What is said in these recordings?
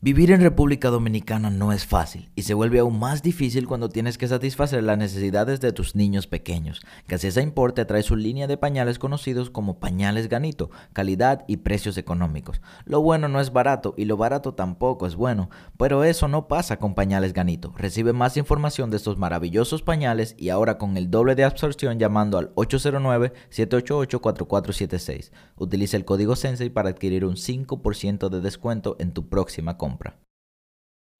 Vivir en República Dominicana no es fácil y se vuelve aún más difícil cuando tienes que satisfacer las necesidades de tus niños pequeños. Casesa Importe trae su línea de pañales conocidos como pañales Ganito, calidad y precios económicos. Lo bueno no es barato y lo barato tampoco es bueno, pero eso no pasa con pañales Ganito. Recibe más información de estos maravillosos pañales y ahora con el doble de absorción llamando al 809-788-4476. Utiliza el código Sensei para adquirir un 5% de descuento en tu próxima compra.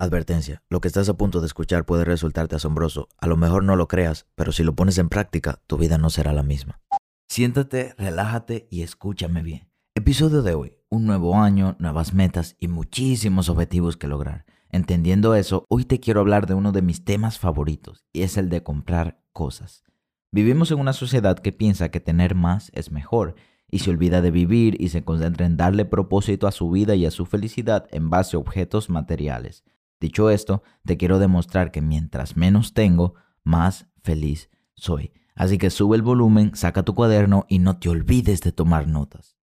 Advertencia, lo que estás a punto de escuchar puede resultarte asombroso. A lo mejor no lo creas, pero si lo pones en práctica, tu vida no será la misma. Siéntate, relájate y escúchame bien. Episodio de hoy, un nuevo año, nuevas metas y muchísimos objetivos que lograr. Entendiendo eso, hoy te quiero hablar de uno de mis temas favoritos y es el de comprar cosas. Vivimos en una sociedad que piensa que tener más es mejor y se olvida de vivir y se concentra en darle propósito a su vida y a su felicidad en base a objetos materiales. Dicho esto, te quiero demostrar que mientras menos tengo, más feliz soy. Así que sube el volumen, saca tu cuaderno y no te olvides de tomar notas.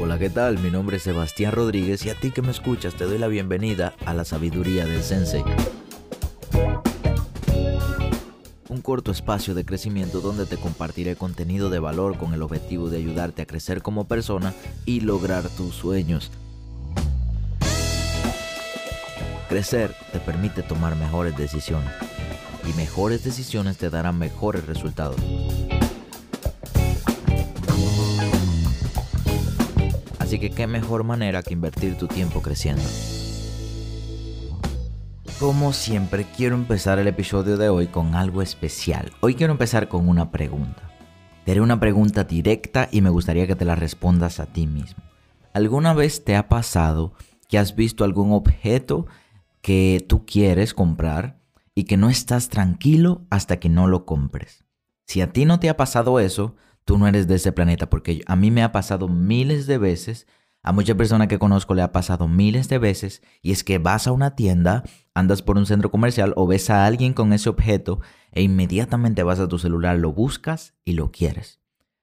Hola, ¿qué tal? Mi nombre es Sebastián Rodríguez y a ti que me escuchas te doy la bienvenida a la sabiduría del Sensei un corto espacio de crecimiento donde te compartiré contenido de valor con el objetivo de ayudarte a crecer como persona y lograr tus sueños. Crecer te permite tomar mejores decisiones y mejores decisiones te darán mejores resultados. Así que qué mejor manera que invertir tu tiempo creciendo. Como siempre, quiero empezar el episodio de hoy con algo especial. Hoy quiero empezar con una pregunta. Te haré una pregunta directa y me gustaría que te la respondas a ti mismo. ¿Alguna vez te ha pasado que has visto algún objeto que tú quieres comprar y que no estás tranquilo hasta que no lo compres? Si a ti no te ha pasado eso, tú no eres de ese planeta, porque a mí me ha pasado miles de veces a muchas personas que conozco le ha pasado miles de veces y es que vas a una tienda, andas por un centro comercial o ves a alguien con ese objeto e inmediatamente vas a tu celular, lo buscas y lo quieres.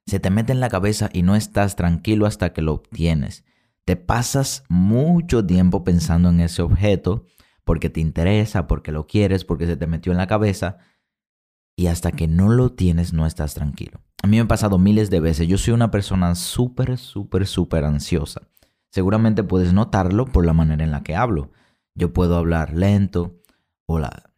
Se te mete en la cabeza y no estás tranquilo hasta que lo obtienes. Te pasas mucho tiempo pensando en ese objeto porque te interesa, porque lo quieres, porque se te metió en la cabeza y hasta que no lo tienes no estás tranquilo. A mí me ha pasado miles de veces. Yo soy una persona súper, súper, súper ansiosa. Seguramente puedes notarlo por la manera en la que hablo. Yo puedo hablar lento. Hola,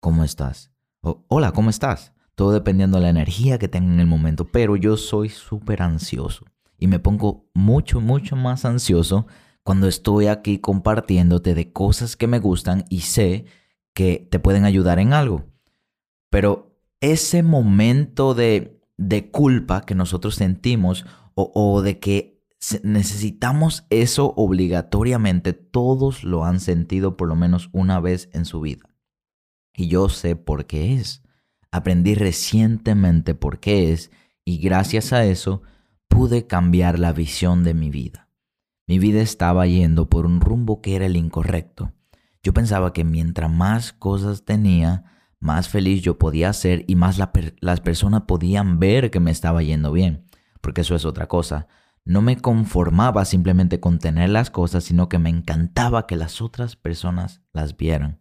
¿cómo estás? Hola, ¿cómo estás? Todo dependiendo de la energía que tenga en el momento. Pero yo soy súper ansioso. Y me pongo mucho, mucho más ansioso cuando estoy aquí compartiéndote de cosas que me gustan y sé que te pueden ayudar en algo. Pero ese momento de, de culpa que nosotros sentimos o, o de que necesitamos eso obligatoriamente, todos lo han sentido por lo menos una vez en su vida. Y yo sé por qué es. Aprendí recientemente por qué es y gracias a eso pude cambiar la visión de mi vida. Mi vida estaba yendo por un rumbo que era el incorrecto. Yo pensaba que mientras más cosas tenía, más feliz yo podía ser y más las personas podían ver que me estaba yendo bien. Porque eso es otra cosa. No me conformaba simplemente con tener las cosas, sino que me encantaba que las otras personas las vieran.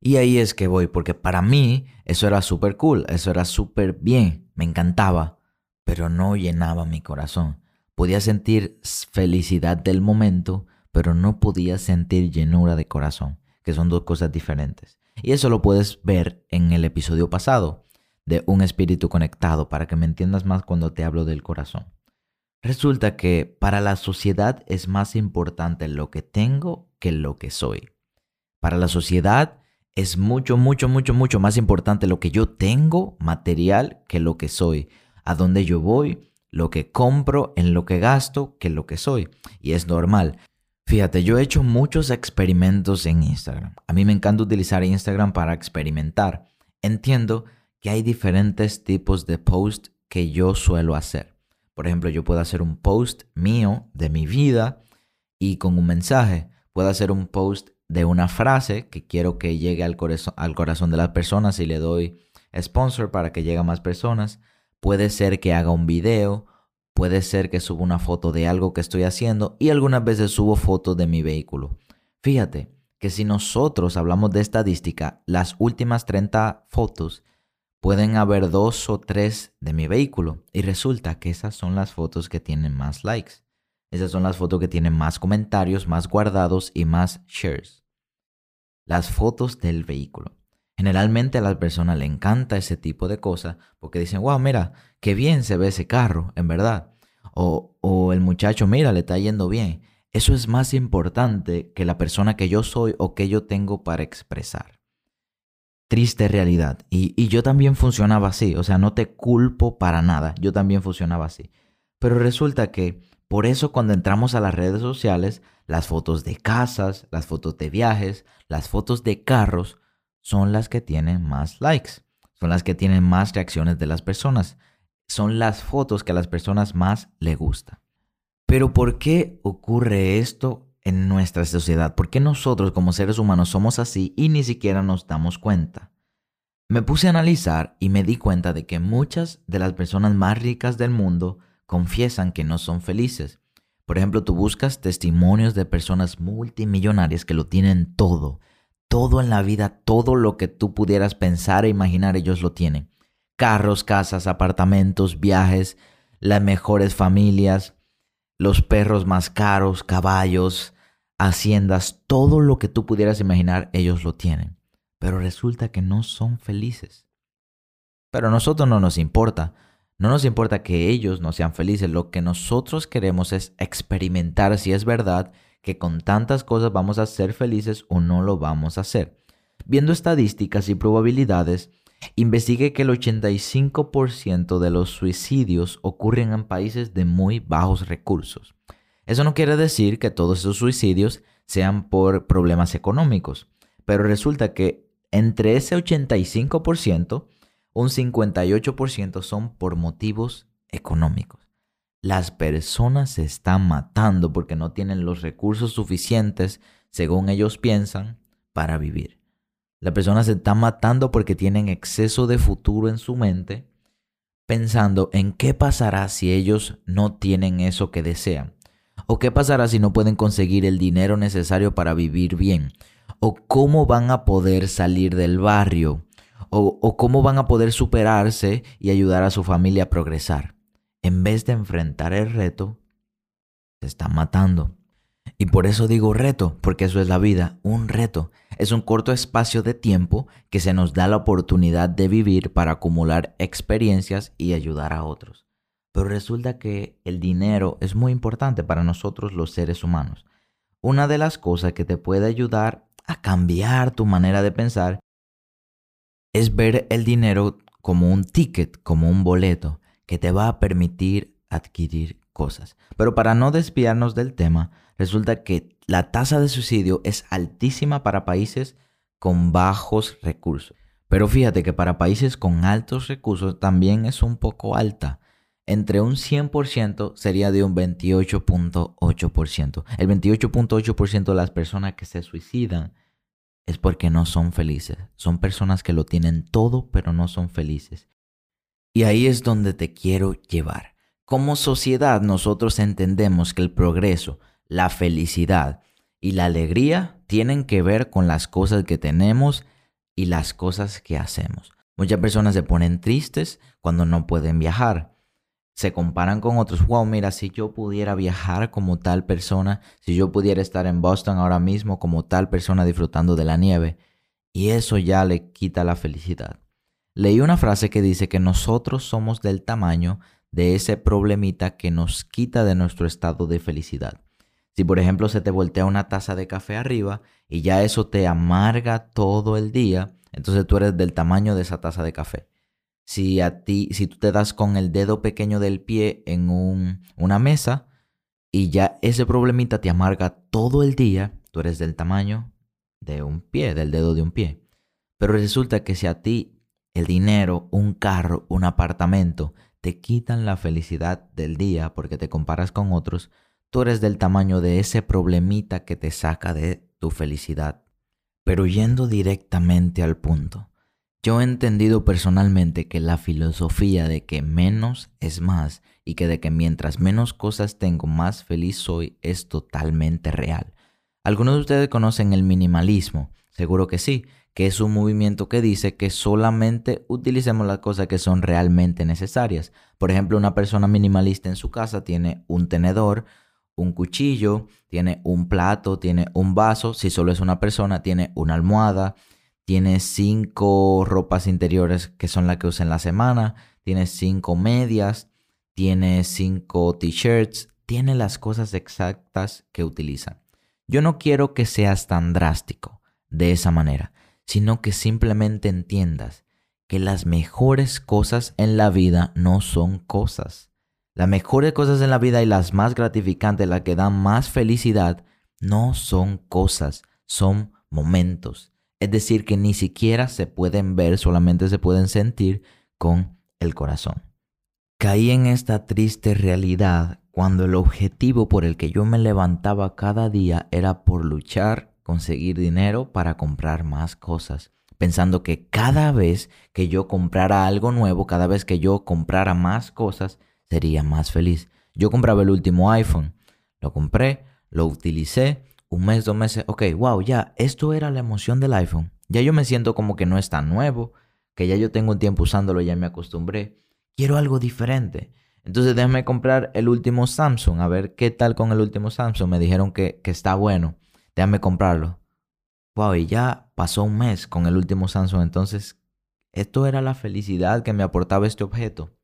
Y ahí es que voy, porque para mí eso era súper cool, eso era súper bien, me encantaba, pero no llenaba mi corazón. Podía sentir felicidad del momento, pero no podía sentir llenura de corazón, que son dos cosas diferentes. Y eso lo puedes ver en el episodio pasado de Un espíritu conectado para que me entiendas más cuando te hablo del corazón. Resulta que para la sociedad es más importante lo que tengo que lo que soy. Para la sociedad es mucho, mucho, mucho, mucho más importante lo que yo tengo material que lo que soy. A dónde yo voy, lo que compro, en lo que gasto, que lo que soy. Y es normal. Fíjate, yo he hecho muchos experimentos en Instagram. A mí me encanta utilizar Instagram para experimentar. Entiendo que hay diferentes tipos de posts que yo suelo hacer. Por ejemplo, yo puedo hacer un post mío de mi vida y con un mensaje. Puedo hacer un post de una frase que quiero que llegue al al corazón de las personas y le doy sponsor para que llegue a más personas. Puede ser que haga un video puede ser que suba una foto de algo que estoy haciendo y algunas veces subo fotos de mi vehículo. Fíjate que si nosotros hablamos de estadística, las últimas 30 fotos pueden haber dos o tres de mi vehículo y resulta que esas son las fotos que tienen más likes. Esas son las fotos que tienen más comentarios, más guardados y más shares. Las fotos del vehículo. Generalmente a las personas le encanta ese tipo de cosas porque dicen, wow, mira, qué bien se ve ese carro, en verdad. O, o el muchacho, mira, le está yendo bien. Eso es más importante que la persona que yo soy o que yo tengo para expresar. Triste realidad. Y, y yo también funcionaba así. O sea, no te culpo para nada. Yo también funcionaba así. Pero resulta que por eso cuando entramos a las redes sociales, las fotos de casas, las fotos de viajes, las fotos de carros son las que tienen más likes, son las que tienen más reacciones de las personas, son las fotos que a las personas más le gustan. Pero ¿por qué ocurre esto en nuestra sociedad? ¿Por qué nosotros como seres humanos somos así y ni siquiera nos damos cuenta? Me puse a analizar y me di cuenta de que muchas de las personas más ricas del mundo confiesan que no son felices. Por ejemplo, tú buscas testimonios de personas multimillonarias que lo tienen todo, todo en la vida, todo lo que tú pudieras pensar e imaginar, ellos lo tienen. Carros, casas, apartamentos, viajes, las mejores familias, los perros más caros, caballos, haciendas, todo lo que tú pudieras imaginar, ellos lo tienen. Pero resulta que no son felices. Pero a nosotros no nos importa. No nos importa que ellos no sean felices, lo que nosotros queremos es experimentar si es verdad que con tantas cosas vamos a ser felices o no lo vamos a hacer. Viendo estadísticas y probabilidades, investigué que el 85% de los suicidios ocurren en países de muy bajos recursos. Eso no quiere decir que todos esos suicidios sean por problemas económicos, pero resulta que entre ese 85%, un 58% son por motivos económicos. Las personas se están matando porque no tienen los recursos suficientes, según ellos piensan, para vivir. Las personas se están matando porque tienen exceso de futuro en su mente, pensando en qué pasará si ellos no tienen eso que desean. O qué pasará si no pueden conseguir el dinero necesario para vivir bien. O cómo van a poder salir del barrio o, cómo van a poder superarse y ayudar a su familia a progresar. En vez de enfrentar el reto, se están matando. Y por eso digo reto, porque eso es la vida, un reto. Es un corto espacio de tiempo que se nos da la oportunidad de vivir para acumular experiencias y ayudar a otros. Pero resulta que el dinero es muy importante para nosotros los seres humanos. Una de las cosas que te puede ayudar a cambiar tu manera de pensar es ver el dinero como un ticket, como un boleto que te va a permitir adquirir cosas. Pero para no desviarnos del tema, resulta que la tasa de suicidio es altísima para países con bajos recursos. Pero fíjate que para países con altos recursos también es un poco alta. Entre un 100% sería de un 28.8%. El 28.8% de las personas que se suicidan es porque no son felices. Son personas que lo tienen todo, pero no son felices. Y ahí es donde te quiero llevar. Como sociedad nosotros entendemos que el progreso, la felicidad y la alegría tienen que ver con las cosas que tenemos y las cosas que hacemos. Muchas personas se ponen tristes cuando no pueden viajar se comparan con otros. Wow, mira, si yo pudiera viajar como tal persona, si yo pudiera estar en Boston ahora mismo como tal persona disfrutando de la nieve, y eso ya le quita la felicidad. Leí una frase que dice que nosotros somos del tamaño de ese problemita que nos quita de nuestro estado de felicidad. Si por ejemplo se te voltea una taza de café arriba y ya eso te amarga todo el día, entonces tú eres del tamaño de esa taza de café si a ti, si tú te das con el dedo pequeño del pie en una mesa y ya ese problemita te amarga todo el día, tú eres del tamaño de un pie, del dedo de un pie. Pero resulta que si a ti el dinero, un carro, un apartamento te quitan la felicidad del día porque te comparas con otros, tú eres del tamaño de ese problemita que te saca de tu felicidad. Pero yendo directamente al punto, yo he entendido personalmente que la filosofía de que menos es más y que de que mientras menos cosas tengo, más feliz soy, es totalmente real. Algunos de ustedes conocen el minimalismo, seguro que sí, que es un movimiento que dice que solamente utilicemos las cosas que son realmente necesarias. Por ejemplo, una persona minimalista en su casa tiene un tenedor, un cuchillo, tiene un plato, tiene un vaso, si solo es una persona, tiene una almohada, tiene cinco ropas interiores que son las que usa en la semana, tiene cinco medias, tiene cinco t-shirts, tiene las cosas exactas que utiliza. Yo no quiero que seas tan drástico de esa manera, sino que simplemente entiendas que las mejores cosas en la vida no son cosas. Las mejores cosas en la vida y las más gratificantes, las que dan más felicidad, no son cosas, son momentos. Es decir, que ni siquiera se pueden ver, solamente se pueden sentir con el corazón. Caí en esta triste realidad cuando el objetivo por el que yo me levantaba cada día era por luchar, conseguir dinero para comprar más cosas, pensando que cada vez que yo comprara algo nuevo, cada vez que yo comprara más cosas, sería más feliz. Yo compraba el último iPhone, lo compré, lo utilicé, un mes, dos meses, ok, wow, ya, esto era la emoción del iPhone. Ya yo me siento como que no es tan nuevo, que ya yo tengo un tiempo usándolo, ya me acostumbré. Quiero algo diferente. Entonces déjame comprar el último Samsung, a ver qué tal con el último Samsung. Me dijeron que, que está bueno. Déjame comprarlo. Wow, y ya pasó un mes con el último Samsung. Entonces, esto era la felicidad que me aportaba este objeto.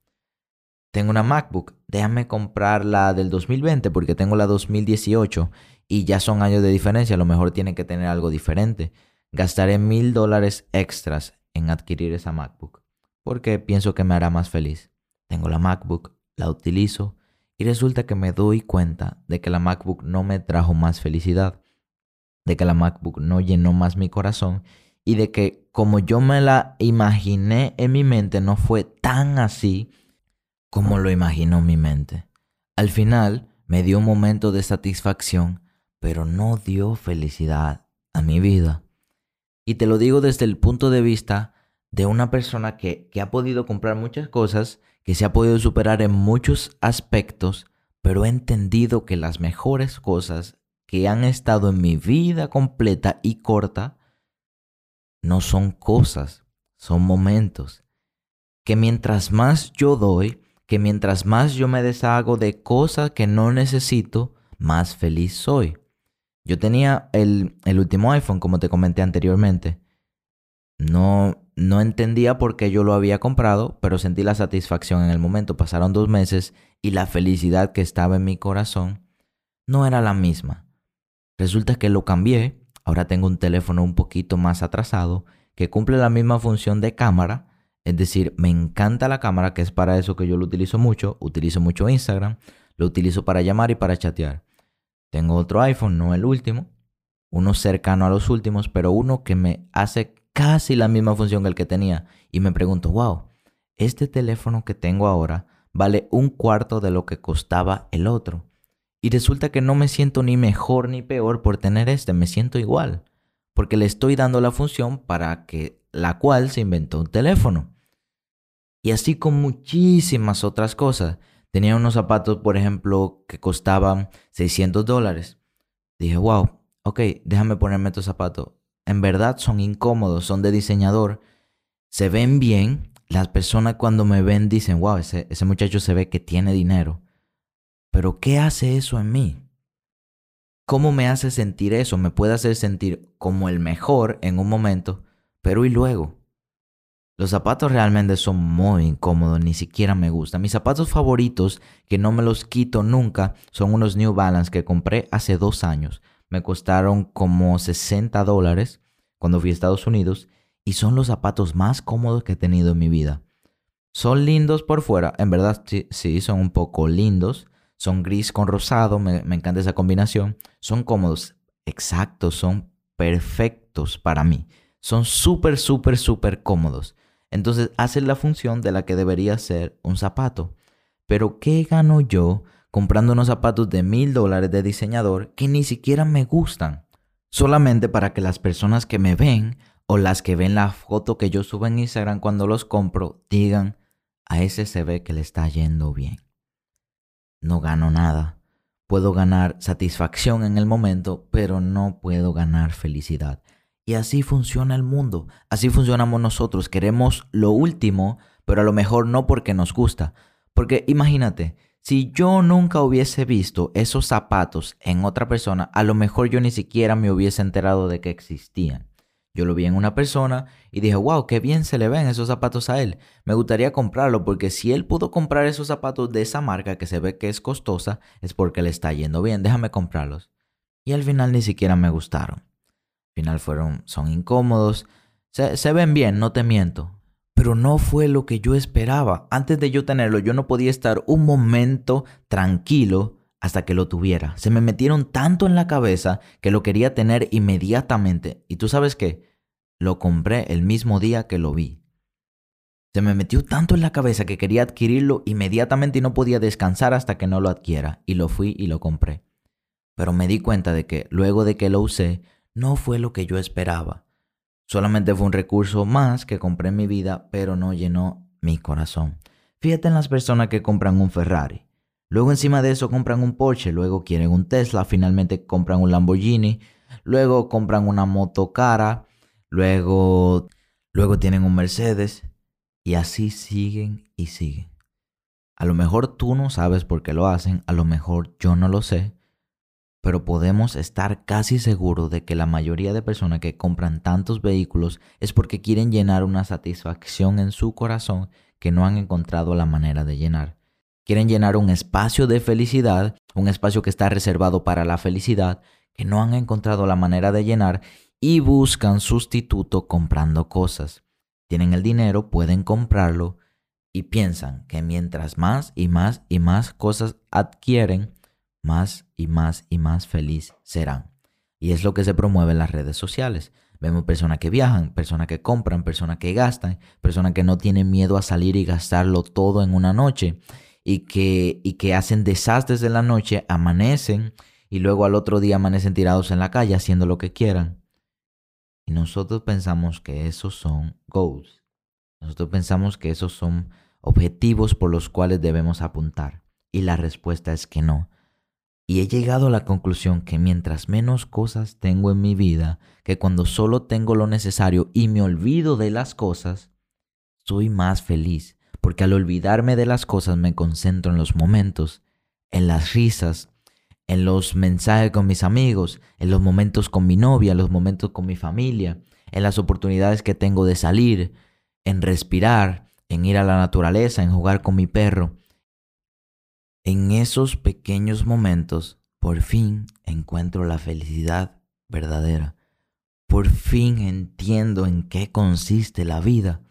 Tengo una MacBook, déjame comprar la del 2020 porque tengo la 2018 y ya son años de diferencia. A lo mejor tiene que tener algo diferente. Gastaré mil dólares extras en adquirir esa MacBook porque pienso que me hará más feliz. Tengo la MacBook, la utilizo y resulta que me doy cuenta de que la MacBook no me trajo más felicidad, de que la MacBook no llenó más mi corazón y de que como yo me la imaginé en mi mente no fue tan así como lo imaginó mi mente. Al final me dio un momento de satisfacción, pero no dio felicidad a mi vida. Y te lo digo desde el punto de vista de una persona que, ha podido comprar muchas cosas, que se ha podido superar en muchos aspectos, pero he entendido que las mejores cosas que han estado en mi vida completa y corta no son cosas, son momentos. Que mientras más yo doy, que mientras más yo me deshago de cosas que no necesito, más feliz soy. Yo tenía el, el último iPhone, como te comenté anteriormente. No, no entendía por qué yo lo había comprado, pero sentí la satisfacción en el momento. Pasaron dos meses y la felicidad que estaba en mi corazón no era la misma. Resulta que lo cambié. Ahora tengo un teléfono un poquito más atrasado que cumple la misma función de cámara. Es decir, me encanta la cámara, que es para eso que yo lo utilizo mucho. Utilizo mucho Instagram, lo utilizo para llamar y para chatear. Tengo otro iPhone, no el último, uno cercano a los últimos, pero uno que me hace casi la misma función que el que tenía. Y me pregunto, wow, este teléfono que tengo ahora vale un cuarto de lo que costaba el otro. Y resulta que no me siento ni mejor ni peor por tener este, me siento igual. Porque le estoy dando la función para que la cual se inventó un teléfono. Y así con muchísimas otras cosas. Tenía unos zapatos, por ejemplo, que costaban 600 dólares. Dije, wow, ok, déjame ponerme estos zapatos en verdad son incómodos, son de diseñador, se ven bien. Las personas cuando me ven dicen, wow, ese, ese muchacho se ve que tiene dinero. Pero ¿qué hace eso en mí? ¿Cómo me hace sentir eso? Me puede hacer sentir como el mejor en un momento, pero ¿y luego? Los zapatos realmente son muy incómodos, ni siquiera me gustan. Mis zapatos favoritos, que no me los quito nunca, son unos New Balance que compré hace dos años me costaron como 60 dólares cuando fui a Estados Unidos y son los zapatos más cómodos que he tenido en mi vida. Son lindos por fuera, en verdad sí, son un poco lindos. Son gris con rosado, me, encanta esa combinación. Son cómodos, exactos, son perfectos para mí. Son súper, súper, súper cómodos. Entonces hacen la función de la que debería ser un zapato. Pero ¿qué gano yo comprando unos zapatos de mil dólares de diseñador que ni siquiera me gustan, solamente para que las personas que me ven o las que ven la foto que yo subo en Instagram cuando los compro digan, a ese se ve que le está yendo bien. No gano nada. Puedo ganar satisfacción en el momento, pero no puedo ganar felicidad. Y así funciona el mundo, así funcionamos nosotros. Queremos lo último, pero a lo mejor no porque nos gusta. Porque imagínate, si yo nunca hubiese visto esos zapatos en otra persona, a lo mejor yo ni siquiera me hubiese enterado de que existían. Yo lo vi en una persona y dije, wow, qué bien se le ven esos zapatos a él. Me gustaría comprarlo porque si él pudo comprar esos zapatos de esa marca que se ve que es costosa, es porque le está yendo bien. Déjame comprarlos. Y al final ni siquiera me gustaron. Al final fueron, son incómodos. Se, se ven bien, no te miento. Pero no fue lo que yo esperaba. Antes de yo tenerlo, yo no podía estar un momento tranquilo hasta que lo tuviera. Se me metieron tanto en la cabeza que lo quería tener inmediatamente. Y tú sabes qué, lo compré el mismo día que lo vi. Se me metió tanto en la cabeza que quería adquirirlo inmediatamente y no podía descansar hasta que no lo adquiera. Y lo fui y lo compré. Pero me di cuenta de que luego de que lo usé, no fue lo que yo esperaba. Solamente fue un recurso más que compré en mi vida, pero no llenó mi corazón. Fíjate en las personas que compran un Ferrari. Luego encima de eso compran un Porsche, luego quieren un Tesla, finalmente compran un Lamborghini, luego compran una moto cara, luego, luego tienen un Mercedes y así siguen y siguen. A lo mejor tú no sabes por qué lo hacen, a lo mejor yo no lo sé, pero podemos estar casi seguros de que la mayoría de personas que compran tantos vehículos es porque quieren llenar una satisfacción en su corazón que no han encontrado la manera de llenar. Quieren llenar un espacio de felicidad, un espacio que está reservado para la felicidad, que no han encontrado la manera de llenar y buscan sustituto comprando cosas. Tienen el dinero, pueden comprarlo y piensan que mientras más y más y más cosas adquieren, más y más y más feliz serán. Y es lo que se promueve en las redes sociales. Vemos personas que viajan, personas que compran, personas que gastan, personas que no tienen miedo a salir y gastarlo todo en una noche y que, y que hacen desastres de la noche, amanecen y luego al otro día amanecen tirados en la calle haciendo lo que quieran. Y nosotros pensamos que esos son goals. Nosotros pensamos que esos son objetivos por los cuales debemos apuntar. Y la respuesta es que no. Y he llegado a la conclusión que mientras menos cosas tengo en mi vida, que cuando solo tengo lo necesario y me olvido de las cosas, soy más feliz, porque al olvidarme de las cosas me concentro en los momentos, en las risas, en los mensajes con mis amigos, en los momentos con mi novia, en los momentos con mi familia, en las oportunidades que tengo de salir, en respirar, en ir a la naturaleza, en jugar con mi perro. En esos pequeños momentos, por fin encuentro la felicidad verdadera. Por fin entiendo en qué consiste la vida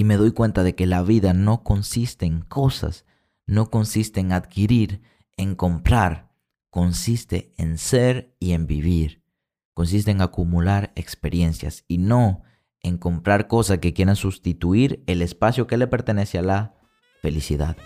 y me doy cuenta de que la vida no consiste en cosas, no consiste en adquirir, en comprar, consiste en ser y en vivir, consiste en acumular experiencias y no en comprar cosas que quieran sustituir el espacio que le pertenece a la felicidad.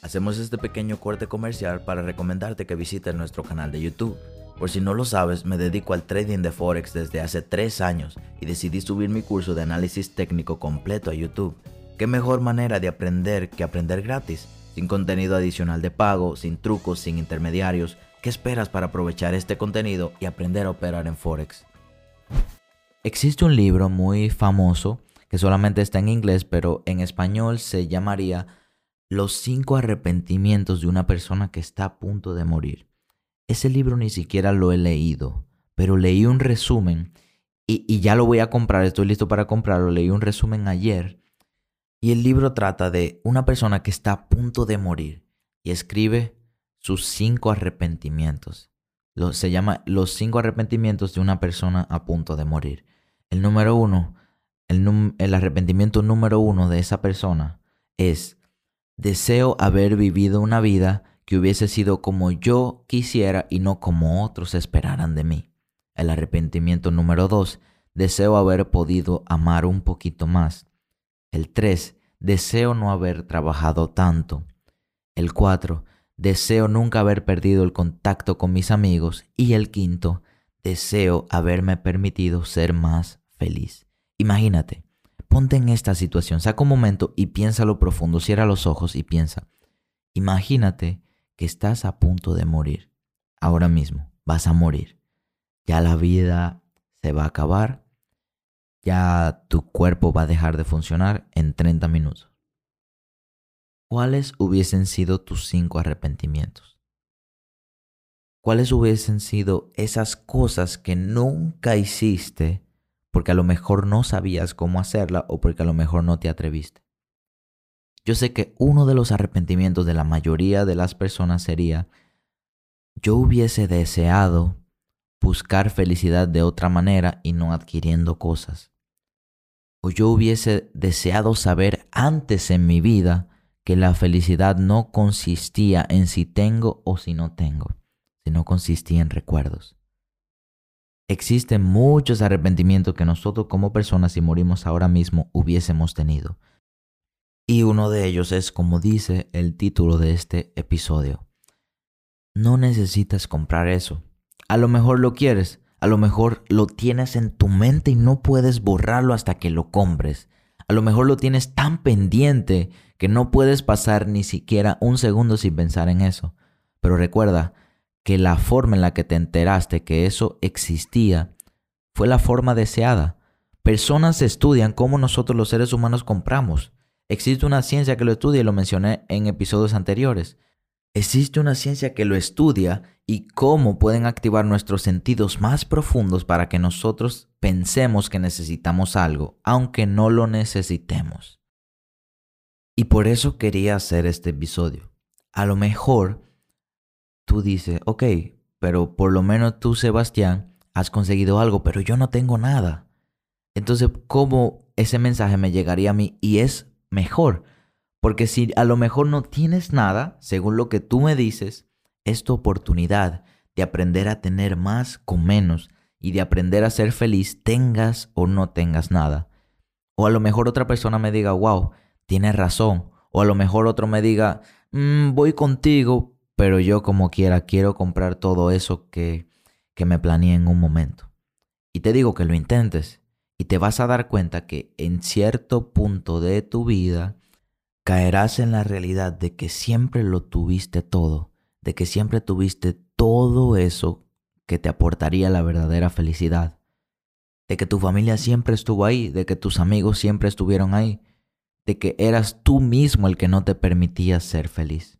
Hacemos este pequeño corte comercial para recomendarte que visites nuestro canal de YouTube por si no lo sabes, me dedico al trading de Forex desde hace 3 años y decidí subir mi curso de análisis técnico completo a YouTube. ¿Qué mejor manera de aprender que aprender gratis? Sin contenido adicional de pago, sin trucos, sin intermediarios. ¿Qué esperas para aprovechar este contenido y aprender a operar en Forex? Existe un libro muy famoso que solamente está en inglés, pero en español se llamaría Los cinco arrepentimientos de una persona que está a punto de morir. Ese libro ni siquiera lo he leído, pero leí un resumen y, ya lo voy a comprar, estoy listo para comprarlo. Leí un resumen ayer y el libro trata de una persona que está a punto de morir y escribe sus cinco arrepentimientos. se llama Los cinco arrepentimientos de una persona a punto de morir. El número uno, el, arrepentimiento número uno de esa persona es, deseo haber vivido una vida que hubiese sido como yo quisiera y no como otros esperaran de mí. El arrepentimiento número 2. Deseo haber podido amar un poquito más. El 3. Deseo no haber trabajado tanto. El 4. Deseo nunca haber perdido el contacto con mis amigos. Y el quinto, deseo haberme permitido ser más feliz. Imagínate, ponte en esta situación, saca un momento y piensa lo profundo, cierra los ojos y piensa, Imagínate que estás a punto de morir. Ahora mismo vas a morir. Ya la vida se va a acabar. Ya tu cuerpo va a dejar de funcionar en 30 minutos. ¿Cuáles hubiesen sido tus cinco arrepentimientos? ¿Cuáles hubiesen sido esas cosas que nunca hiciste porque a lo mejor no sabías cómo hacerla o porque a lo mejor no te atreviste? Yo sé que uno de los arrepentimientos de la mayoría de las personas sería, yo hubiese deseado buscar felicidad de otra manera y no adquiriendo cosas. O yo hubiese deseado saber antes en mi vida que la felicidad no consistía en si tengo o si no tengo, sino consistía en recuerdos. Existen muchos arrepentimientos que nosotros como personas si morimos ahora mismo hubiésemos tenido. Y uno de ellos es como dice el título de este episodio. No necesitas comprar eso. A lo mejor lo quieres, a lo mejor lo tienes en tu mente y no puedes borrarlo hasta que lo compres. A lo mejor lo tienes tan pendiente que no puedes pasar ni siquiera un segundo sin pensar en eso. Pero recuerda que la forma en la que te enteraste que eso existía fue la forma deseada. Personas estudian cómo nosotros los seres humanos compramos. Existe una ciencia que lo estudia y lo mencioné en episodios anteriores. Existe una ciencia que lo estudia y cómo pueden activar nuestros sentidos más profundos para que nosotros pensemos que necesitamos algo, aunque no lo necesitemos. Y por eso quería hacer este episodio. A lo mejor tú dices, ok, pero por lo menos tú, Sebastián, has conseguido algo, pero yo no tengo nada. Entonces, ¿cómo ese mensaje me llegaría a mí? Y es mejor. Porque si a lo mejor no tienes nada, según lo que tú me dices, es tu oportunidad de aprender a tener más con menos y de aprender a ser feliz tengas o no tengas nada. O a lo mejor otra persona me diga, wow, tienes razón. O a lo mejor otro me diga, mm, voy contigo, pero yo como quiera quiero comprar todo eso que, que me planeé en un momento. Y te digo que lo intentes y te vas a dar cuenta que en cierto punto de tu vida caerás en la realidad de que siempre lo tuviste todo, de que siempre tuviste todo eso que te aportaría la verdadera felicidad, de que tu familia siempre estuvo ahí, de que tus amigos siempre estuvieron ahí, de que eras tú mismo el que no te permitía ser feliz.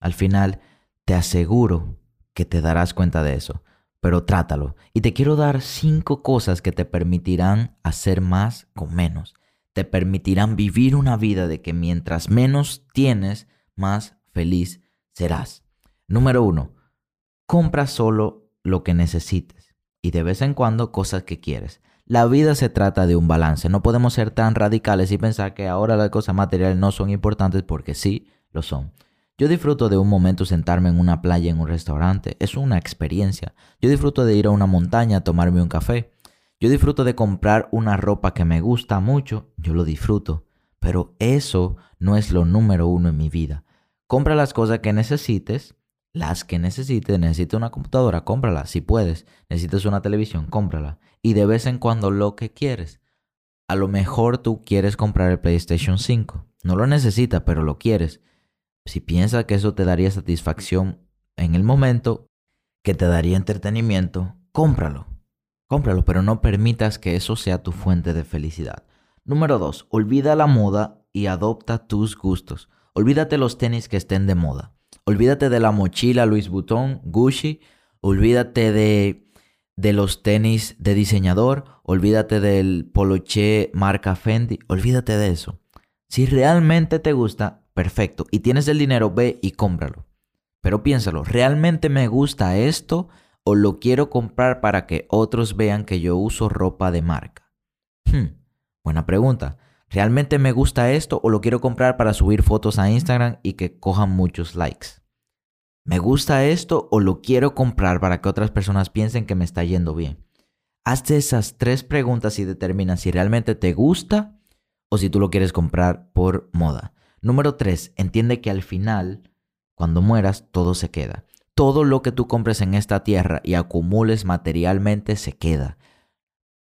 Al final, te aseguro que te darás cuenta de eso pero trátalo. Y te quiero dar cinco cosas que te permitirán hacer más con menos. Te permitirán vivir una vida de que mientras menos tienes, más feliz serás. Número uno, compra solo lo que necesites y de vez en cuando cosas que quieres. La vida se trata de un balance. No podemos ser tan radicales y pensar que ahora las cosas materiales no son importantes porque sí lo son. Yo disfruto de un momento sentarme en una playa en un restaurante, es una experiencia. Yo disfruto de ir a una montaña a tomarme un café. Yo disfruto de comprar una ropa que me gusta mucho, yo lo disfruto. Pero eso no es lo número uno en mi vida. Compra las cosas que necesites, las que necesites. Necesitas una computadora, cómprala si puedes. Necesitas una televisión, cómprala. Y de vez en cuando lo que quieres. A lo mejor tú quieres comprar el PlayStation 5. No lo necesitas, pero lo quieres. Si piensas que eso te daría satisfacción en el momento, que te daría entretenimiento, cómpralo. Cómpralo, pero no permitas que eso sea tu fuente de felicidad. Número 2. Olvida la moda y adopta tus gustos. Olvídate los tenis que estén de moda. Olvídate de la mochila Louis Vuitton, Gucci. Olvídate de, de los tenis de diseñador. Olvídate del poloché marca Fendi. Olvídate de eso. Si realmente te gusta, perfecto. Y tienes el dinero, ve y cómpralo. Pero piénsalo, ¿realmente me gusta esto o lo quiero comprar para que otros vean que yo uso ropa de marca? Hmm, buena pregunta. ¿Realmente me gusta esto o lo quiero comprar para subir fotos a Instagram y que cojan muchos likes? ¿Me gusta esto o lo quiero comprar para que otras personas piensen que me está yendo bien? Hazte esas tres preguntas y determina si realmente te gusta o si tú lo quieres comprar por moda. Número 3. Entiende que al final, cuando mueras, todo se queda. Todo lo que tú compres en esta tierra y acumules materialmente se queda.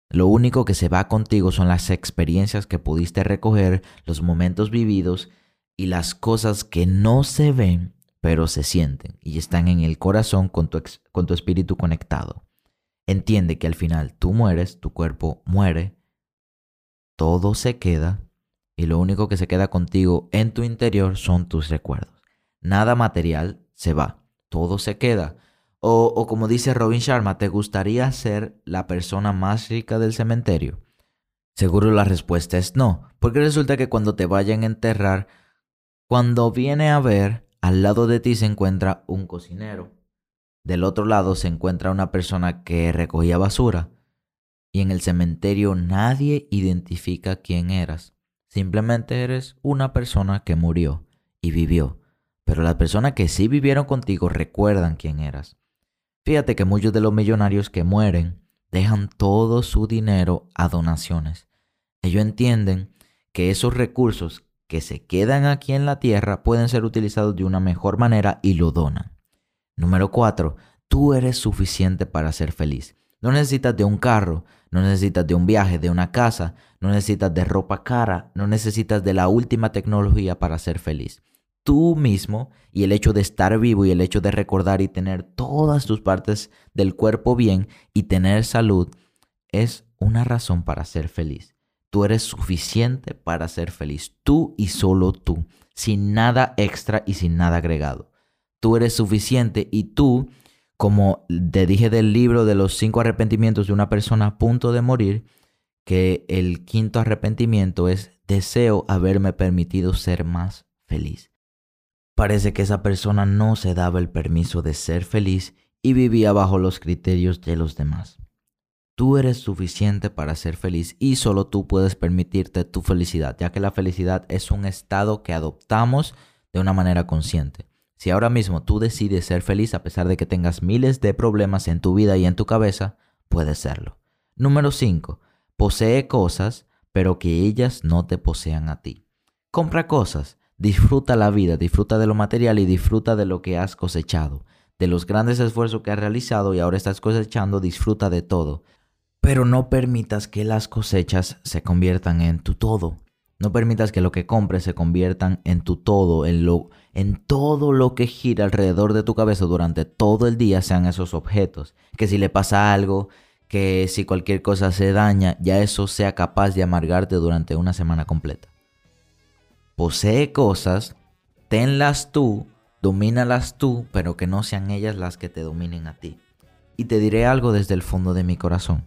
Lo único que se va contigo son las experiencias que pudiste recoger, los momentos vividos, y las cosas que no se ven, pero se sienten y están en el corazón con tu, con tu espíritu conectado. Entiende que al final tú mueres, tu cuerpo muere, todo se queda y lo único que se queda contigo en tu interior son tus recuerdos. Nada material se va, todo se queda. O, o, como dice Robin Sharma, ¿te gustaría ser la persona más rica del cementerio? Seguro la respuesta es no, porque resulta que cuando te vayan a enterrar, cuando viene a ver, al lado de ti se encuentra un cocinero. Del otro lado se encuentra una persona que recogía basura. Y en el cementerio nadie identifica quién eras. Simplemente eres una persona que murió y vivió. Pero las personas que sí vivieron contigo recuerdan quién eras. Fíjate que muchos de los millonarios que mueren dejan todo su dinero a donaciones. Ellos entienden que esos recursos que se quedan aquí en la tierra pueden ser utilizados de una mejor manera y lo donan. Número 4. Tú eres suficiente para ser feliz. No necesitas de un carro, no necesitas de un viaje, de una casa, no necesitas de ropa cara, no necesitas de la última tecnología para ser feliz. Tú mismo y el hecho de estar vivo y el hecho de recordar y tener todas tus partes del cuerpo bien y tener salud es una razón para ser feliz. Tú eres suficiente para ser feliz, tú y solo tú, sin nada extra y sin nada agregado. Tú eres suficiente y tú, como te dije del libro de los cinco arrepentimientos de una persona a punto de morir, que el quinto arrepentimiento es deseo haberme permitido ser más feliz. Parece que esa persona no se daba el permiso de ser feliz y vivía bajo los criterios de los demás. Tú eres suficiente para ser feliz y solo tú puedes permitirte tu felicidad, ya que la felicidad es un estado que adoptamos de una manera consciente. Si ahora mismo tú decides ser feliz a pesar de que tengas miles de problemas en tu vida y en tu cabeza, puedes serlo. Número 5. Posee cosas, pero que ellas no te posean a ti. Compra cosas, disfruta la vida, disfruta de lo material y disfruta de lo que has cosechado, de los grandes esfuerzos que has realizado y ahora estás cosechando, disfruta de todo. Pero no permitas que las cosechas se conviertan en tu todo. No permitas que lo que compres se conviertan en tu todo, en, lo, en todo lo que gira alrededor de tu cabeza durante todo el día sean esos objetos. Que si le pasa algo, que si cualquier cosa se daña, ya eso sea capaz de amargarte durante una semana completa. Posee cosas, tenlas tú, domínalas tú, pero que no sean ellas las que te dominen a ti. Y te diré algo desde el fondo de mi corazón.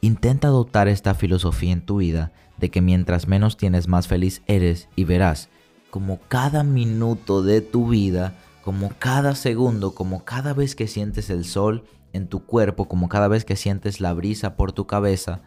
Intenta adoptar esta filosofía en tu vida de que mientras menos tienes más feliz eres y verás como cada minuto de tu vida, como cada segundo, como cada vez que sientes el sol en tu cuerpo, como cada vez que sientes la brisa por tu cabeza,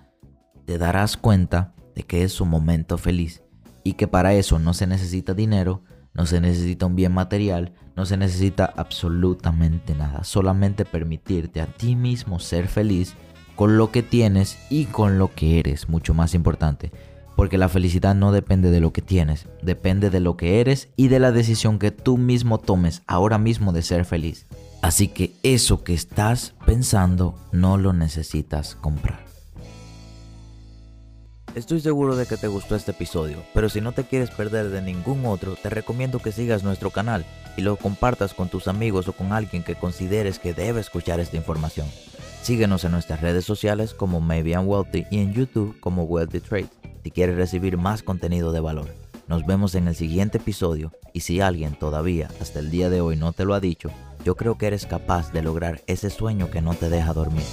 te darás cuenta de que es un momento feliz y que para eso no se necesita dinero, no se necesita un bien material, no se necesita absolutamente nada, solamente permitirte a ti mismo ser feliz con lo que tienes y con lo que eres, mucho más importante. Porque la felicidad no depende de lo que tienes, depende de lo que eres y de la decisión que tú mismo tomes ahora mismo de ser feliz. Así que eso que estás pensando no lo necesitas comprar. Estoy seguro de que te gustó este episodio, pero si no te quieres perder de ningún otro, te recomiendo que sigas nuestro canal y lo compartas con tus amigos o con alguien que consideres que debe escuchar esta información. Síguenos en nuestras redes sociales como Maybe I'm Wealthy y en YouTube como Wealthy Trade si quieres recibir más contenido de valor. Nos vemos en el siguiente episodio y si alguien todavía hasta el día de hoy no te lo ha dicho, yo creo que eres capaz de lograr ese sueño que no te deja dormir.